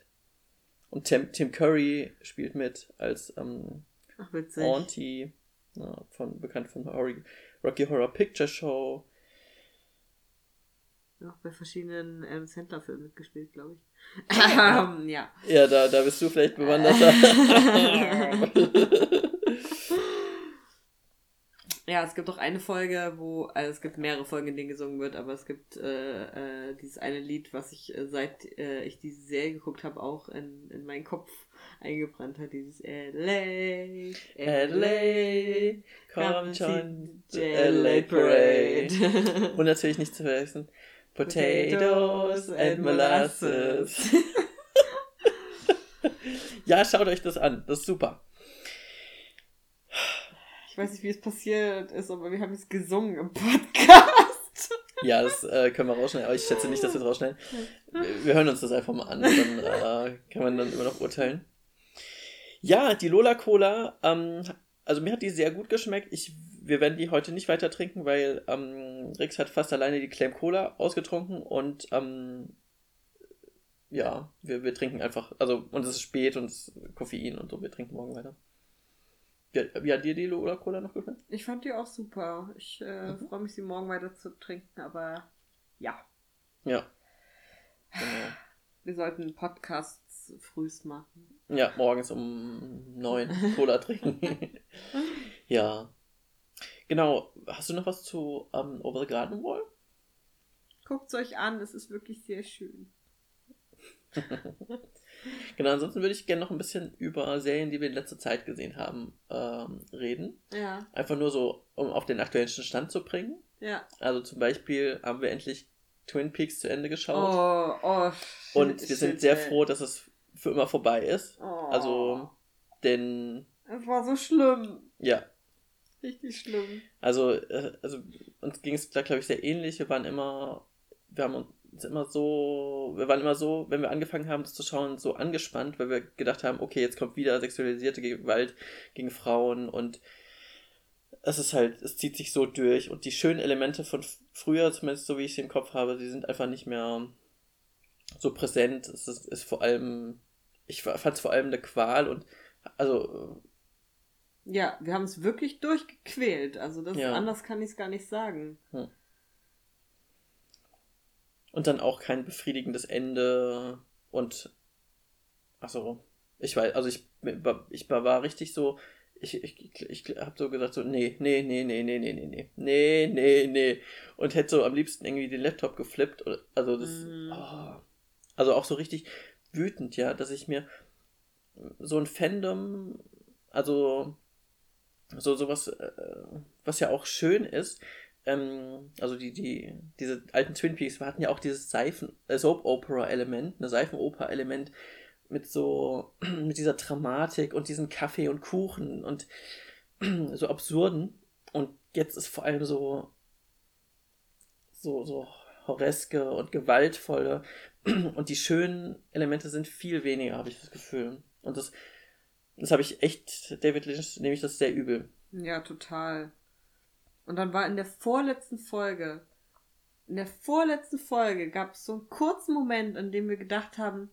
Und Tim, Tim Curry spielt mit als ähm, Ach, Auntie, ja, von, bekannt von Rocky Horror Picture Show. Auch bei verschiedenen ähm, Sandler-Filmen mitgespielt, glaube ich. ähm, ja. Ja, da, da bist du vielleicht bewanderter. Ja, es gibt auch eine Folge, wo, also es gibt mehrere Folgen, in denen gesungen wird, aber es gibt äh, äh, dieses eine Lied, was ich äh, seit äh, ich diese Serie geguckt habe, auch in, in meinen Kopf eingebrannt hat, dieses LA, LA, join the LA Parade. Und natürlich nicht zu vergessen, Potatoes and Molasses. ja, schaut euch das an, das ist super. Weiß nicht, wie es passiert ist, aber wir haben es gesungen im Podcast. Ja, das äh, können wir rausschneiden, aber ich schätze nicht, dass wir es rausschneiden. Wir hören uns das einfach mal an und dann äh, kann man dann immer noch urteilen. Ja, die Lola Cola, ähm, also mir hat die sehr gut geschmeckt. Ich, wir werden die heute nicht weiter trinken, weil ähm, Rix hat fast alleine die Claim Cola ausgetrunken und ähm, ja, wir, wir trinken einfach, also und es ist spät und es ist Koffein und so, wir trinken morgen weiter. Wie, wie hat dir die Lola Cola noch gefallen? Ich fand die auch super. Ich äh, mhm. freue mich, sie morgen weiter zu trinken, aber ja. Ja. Genau. Wir sollten Podcasts frühst machen. Ja, morgens um neun Cola trinken. ja. Genau. Hast du noch was zu ähm, Over the Garden Wall? Guckt es euch an, es ist wirklich sehr schön. Genau, ansonsten würde ich gerne noch ein bisschen über Serien, die wir in letzter Zeit gesehen haben, ähm, reden. Ja. Einfach nur so, um auf den aktuellsten Stand zu bringen. Ja. Also zum Beispiel haben wir endlich Twin Peaks zu Ende geschaut. Oh, oh. Shit, und wir sind sehr ey. froh, dass es für immer vorbei ist. Oh. Also, denn. Es war so schlimm. Ja. Richtig schlimm. Also, äh, also uns ging es da, glaube ich, sehr ähnlich. Wir waren immer, wir haben uns immer so, wir waren immer so, wenn wir angefangen haben, das zu schauen, so angespannt, weil wir gedacht haben, okay, jetzt kommt wieder sexualisierte Gewalt gegen Frauen und es ist halt, es zieht sich so durch und die schönen Elemente von früher, zumindest so wie ich sie im Kopf habe, die sind einfach nicht mehr so präsent. Es ist, ist vor allem, ich fand es vor allem eine Qual und also. Ja, wir haben es wirklich durchgequält. Also das ja. anders kann ich es gar nicht sagen. Hm. Und dann auch kein befriedigendes Ende und also ich weiß, also ich, ich war richtig so, ich, ich, ich habe so gesagt, so, nee, nee, nee, nee, nee, nee, nee, nee, nee, nee, nee. Und hätte so am liebsten irgendwie den Laptop geflippt. Also das, mm. oh, also auch so richtig wütend, ja, dass ich mir so ein Fandom, also so sowas, äh, was ja auch schön ist, ähm, also die, die, diese alten Twin Peaks, wir hatten ja auch dieses Seifen, äh, Soap-Opera-Element, eine Seifenoper-Element mit so, mit dieser Dramatik und diesem Kaffee und Kuchen und so absurden. Und jetzt ist vor allem so, so, so horreske und gewaltvolle und die schönen Elemente sind viel weniger, habe ich das Gefühl. Und das, das habe ich echt, David Lynch nehme ich das sehr übel. Ja, total. Und dann war in der vorletzten Folge, in der vorletzten Folge gab es so einen kurzen Moment, in dem wir gedacht haben,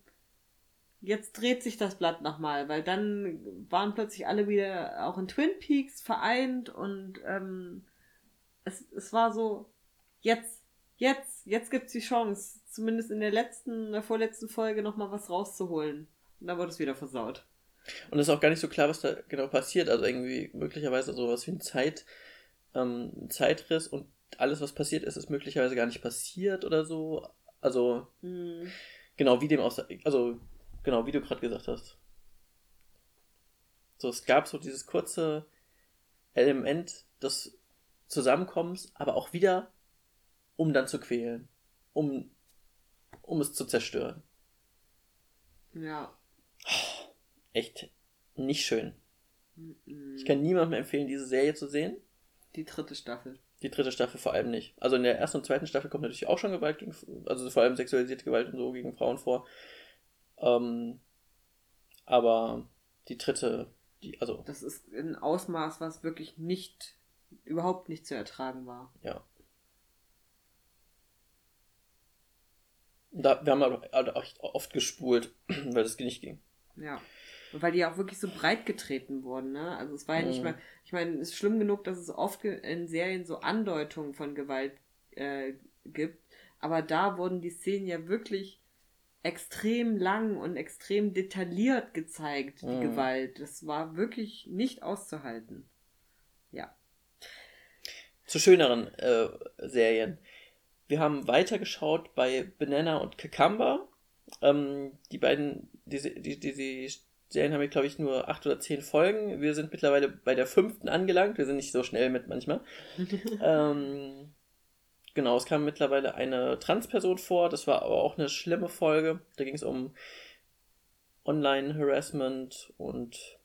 jetzt dreht sich das Blatt nochmal, weil dann waren plötzlich alle wieder auch in Twin Peaks vereint und ähm, es, es war so, jetzt, jetzt, jetzt gibt's die Chance, zumindest in der letzten, der vorletzten Folge nochmal was rauszuholen. Und dann wurde es wieder versaut. Und es ist auch gar nicht so klar, was da genau passiert. Also irgendwie möglicherweise sowas wie ein Zeit, ähm, Zeitriss und alles, was passiert ist, ist möglicherweise gar nicht passiert oder so. Also, mhm. genau wie dem aus, also, genau wie du gerade gesagt hast. So, es gab so dieses kurze Element des Zusammenkommens, aber auch wieder, um dann zu quälen. Um, um es zu zerstören. Ja. echt Nicht schön. Ich kann niemandem empfehlen, diese Serie zu sehen. Die dritte Staffel. Die dritte Staffel vor allem nicht. Also in der ersten und zweiten Staffel kommt natürlich auch schon Gewalt gegen, also vor allem sexualisierte Gewalt und so gegen Frauen vor. Ähm, aber die dritte, die, also, Das ist ein Ausmaß, was wirklich nicht, überhaupt nicht zu ertragen war. ja. Da, wir haben aber halt auch oft gespult, weil das nicht ging. Ja. Weil die auch wirklich so breit getreten wurden, ne? Also es war ja nicht Mhm. mal, ich meine, es ist schlimm genug, dass es oft in Serien so Andeutungen von Gewalt äh, gibt, aber da wurden die Szenen ja wirklich extrem lang und extrem detailliert gezeigt, die Mhm. Gewalt. Das war wirklich nicht auszuhalten. Ja. Zu schöneren äh, Serien. Wir haben weitergeschaut bei Banana und Cucumber. Ähm, die beiden, diese, die, die Serien haben, glaube ich, nur acht oder zehn Folgen. Wir sind mittlerweile bei der fünften angelangt. Wir sind nicht so schnell mit manchmal. ähm, genau, es kam mittlerweile eine Transperson vor. Das war aber auch eine schlimme Folge. Da ging es um Online-Harassment und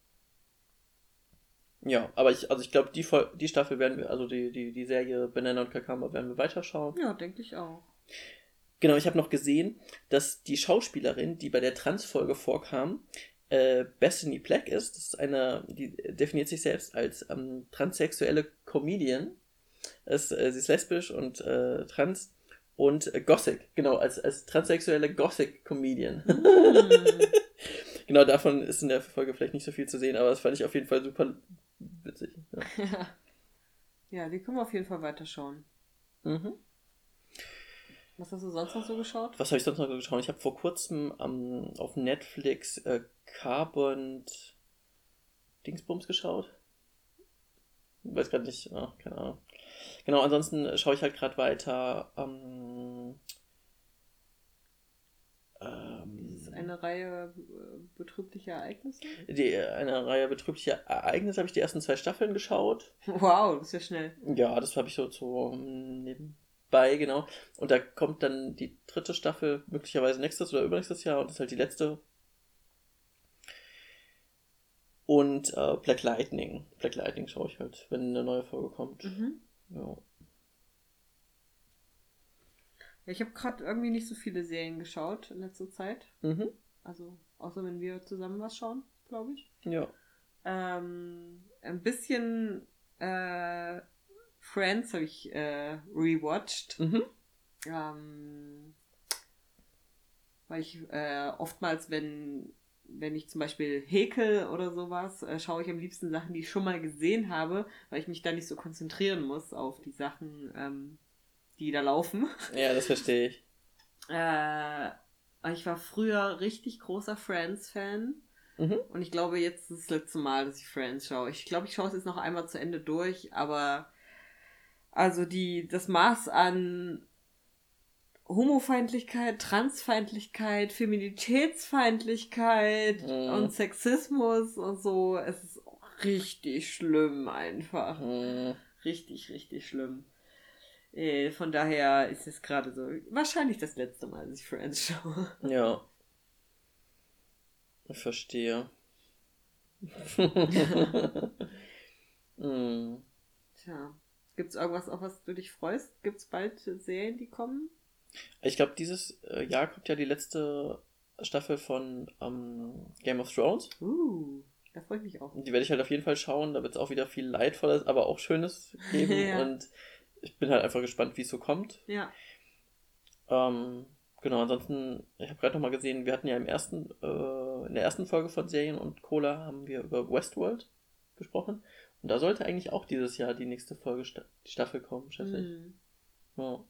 ja, aber ich, also ich glaube, die, die Staffel werden wir, also die, die, die Serie Banana und Kakamba werden wir weiterschauen. ja, denke ich auch. Genau, ich habe noch gesehen, dass die Schauspielerin, die bei der Trans-Folge vorkam, äh, Bethany Black ist. Das ist eine, die definiert sich selbst als ähm, transsexuelle Comedian. Es, äh, sie ist lesbisch und äh, trans und äh, Gothic, genau, als, als transsexuelle Gothic-Comedian. genau, davon ist in der Folge vielleicht nicht so viel zu sehen, aber das fand ich auf jeden Fall super witzig. Ja. ja, die können wir auf jeden Fall weiterschauen. Mhm. Was hast du sonst noch so geschaut? Was habe ich sonst noch geschaut? Ich habe vor kurzem ähm, auf Netflix äh, Carbon Dingsbums geschaut. Ich weiß gerade nicht, ah, keine Ahnung. Genau, ansonsten schaue ich halt gerade weiter. Ähm, ähm, eine Reihe äh, betrüblicher Ereignisse. die, eine Reihe betrüblicher Ereignisse habe ich die ersten zwei Staffeln geschaut. Wow, das ist ja schnell. Ja, das habe ich so, so ähm, nebenbei, genau. Und da kommt dann die dritte Staffel, möglicherweise nächstes oder übernächstes Jahr, und das ist halt die letzte. Und äh, Black Lightning. Black Lightning schaue ich halt, wenn eine neue Folge kommt. Mhm. Ja. Ja, ich habe gerade irgendwie nicht so viele Serien geschaut in letzter Zeit. Mhm. Also, außer wenn wir zusammen was schauen, glaube ich. Ja. Ähm, ein bisschen äh, Friends habe ich äh, rewatcht. Mhm. Ähm, weil ich äh, oftmals, wenn, wenn ich zum Beispiel häkel oder sowas, äh, schaue ich am liebsten Sachen, die ich schon mal gesehen habe, weil ich mich da nicht so konzentrieren muss auf die Sachen, ähm, die da laufen. Ja, das verstehe ich. Äh, ich war früher richtig großer Friends-Fan. Mhm. Und ich glaube, jetzt ist das letzte Mal, dass ich Friends schaue. Ich glaube, ich schaue es jetzt noch einmal zu Ende durch, aber also die, das Maß an Homofeindlichkeit, Transfeindlichkeit, Feminitätsfeindlichkeit Mhm. und Sexismus und so, es ist richtig schlimm einfach. Mhm. Richtig, richtig schlimm. Äh, Von daher ist es gerade so wahrscheinlich das letzte Mal, dass ich Friends schaue. Ja. Ich verstehe. mhm. Tja. Gibt's irgendwas, auf was du dich freust? Gibt's bald Serien, die kommen? Ich glaube, dieses äh, Jahr kommt ja die letzte Staffel von ähm, Game of Thrones. Uh, da freue ich mich auch. Die werde ich halt auf jeden Fall schauen. Da wird es auch wieder viel Leidvolles, aber auch Schönes geben. Ja. Und ich bin halt einfach gespannt, wie es so kommt. Ja. Ähm, genau, ansonsten, ich habe gerade nochmal gesehen, wir hatten ja im ersten, äh, in der ersten Folge von Serien und Cola haben wir über Westworld gesprochen. Und da sollte eigentlich auch dieses Jahr die nächste Folge, die Staffel kommen, schätze ich. Hm. Ja.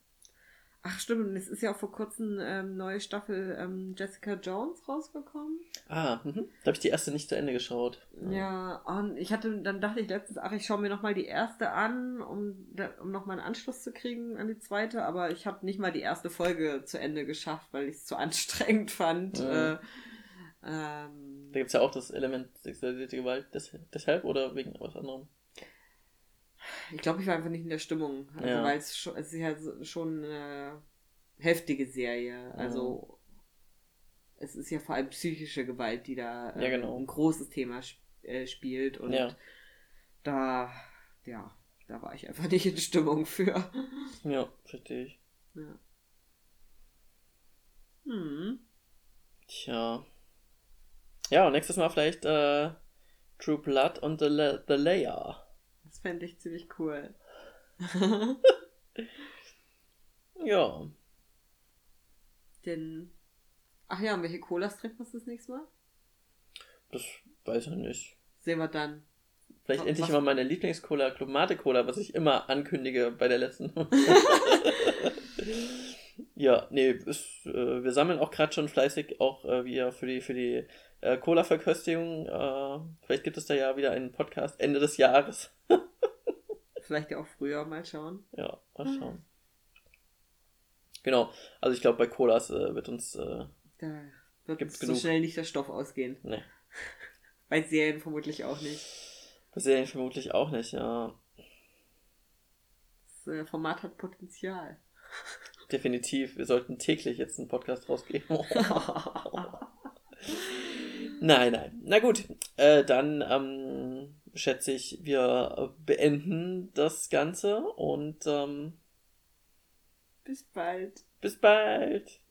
Ach stimmt, und es ist ja auch vor kurzem ähm, neue Staffel ähm, Jessica Jones rausgekommen. Ah, mhm. da habe ich die erste nicht zu Ende geschaut. Ja, und ich hatte, dann dachte ich letztens, ach, ich schaue mir nochmal die erste an, um, um nochmal einen Anschluss zu kriegen an die zweite, aber ich habe nicht mal die erste Folge zu Ende geschafft, weil ich es zu anstrengend fand. Ja. Äh, ähm, Da gibt es ja auch das Element sexualisierte Gewalt des deshalb oder wegen was anderem. ich glaube, ich war einfach nicht in der Stimmung. Also, Ja. weil es, schon, es ist ja schon eine heftige Serie. Also, es ist ja vor allem psychische Gewalt, die da Ja, äh, genau. ein großes Thema sp äh, spielt und Ja. da, ja, da war ich einfach nicht in Stimmung für. Ja, verstehe ich. Ja. Hm. Tja. Ja, und nächstes Mal vielleicht äh, True Blood und The, La The Layer. Das fände ich ziemlich cool. Ja. Denn. Ach ja, und welche Colas trinken wir das nächste Mal? Das weiß ich nicht. Sehen wir dann. Vielleicht Was- endlich was- mal meine Lieblingscola, Club Cola, was ich immer ankündige bei der letzten. ja, nee, ist, äh, wir sammeln auch gerade schon fleißig auch äh, wieder für die, für die äh, Cola-Verköstigung. Äh, vielleicht gibt es da ja wieder einen Podcast Ende des Jahres. Vielleicht ja auch früher mal schauen. Ja, mal schauen. Genau, also ich glaube, bei Colas äh, wird uns. Äh, Da wird Gibt's so genug. schnell nicht der Stoff ausgehen. ne, Bei Serien vermutlich auch nicht. bei Serien vermutlich auch nicht, ja. Das äh, Format hat Potenzial. Definitiv. Wir sollten täglich jetzt einen Podcast rausgeben. nein, nein. Na gut, äh, dann ähm, schätze ich, wir beenden das Ganze und ähm, Bis bald. bis bald.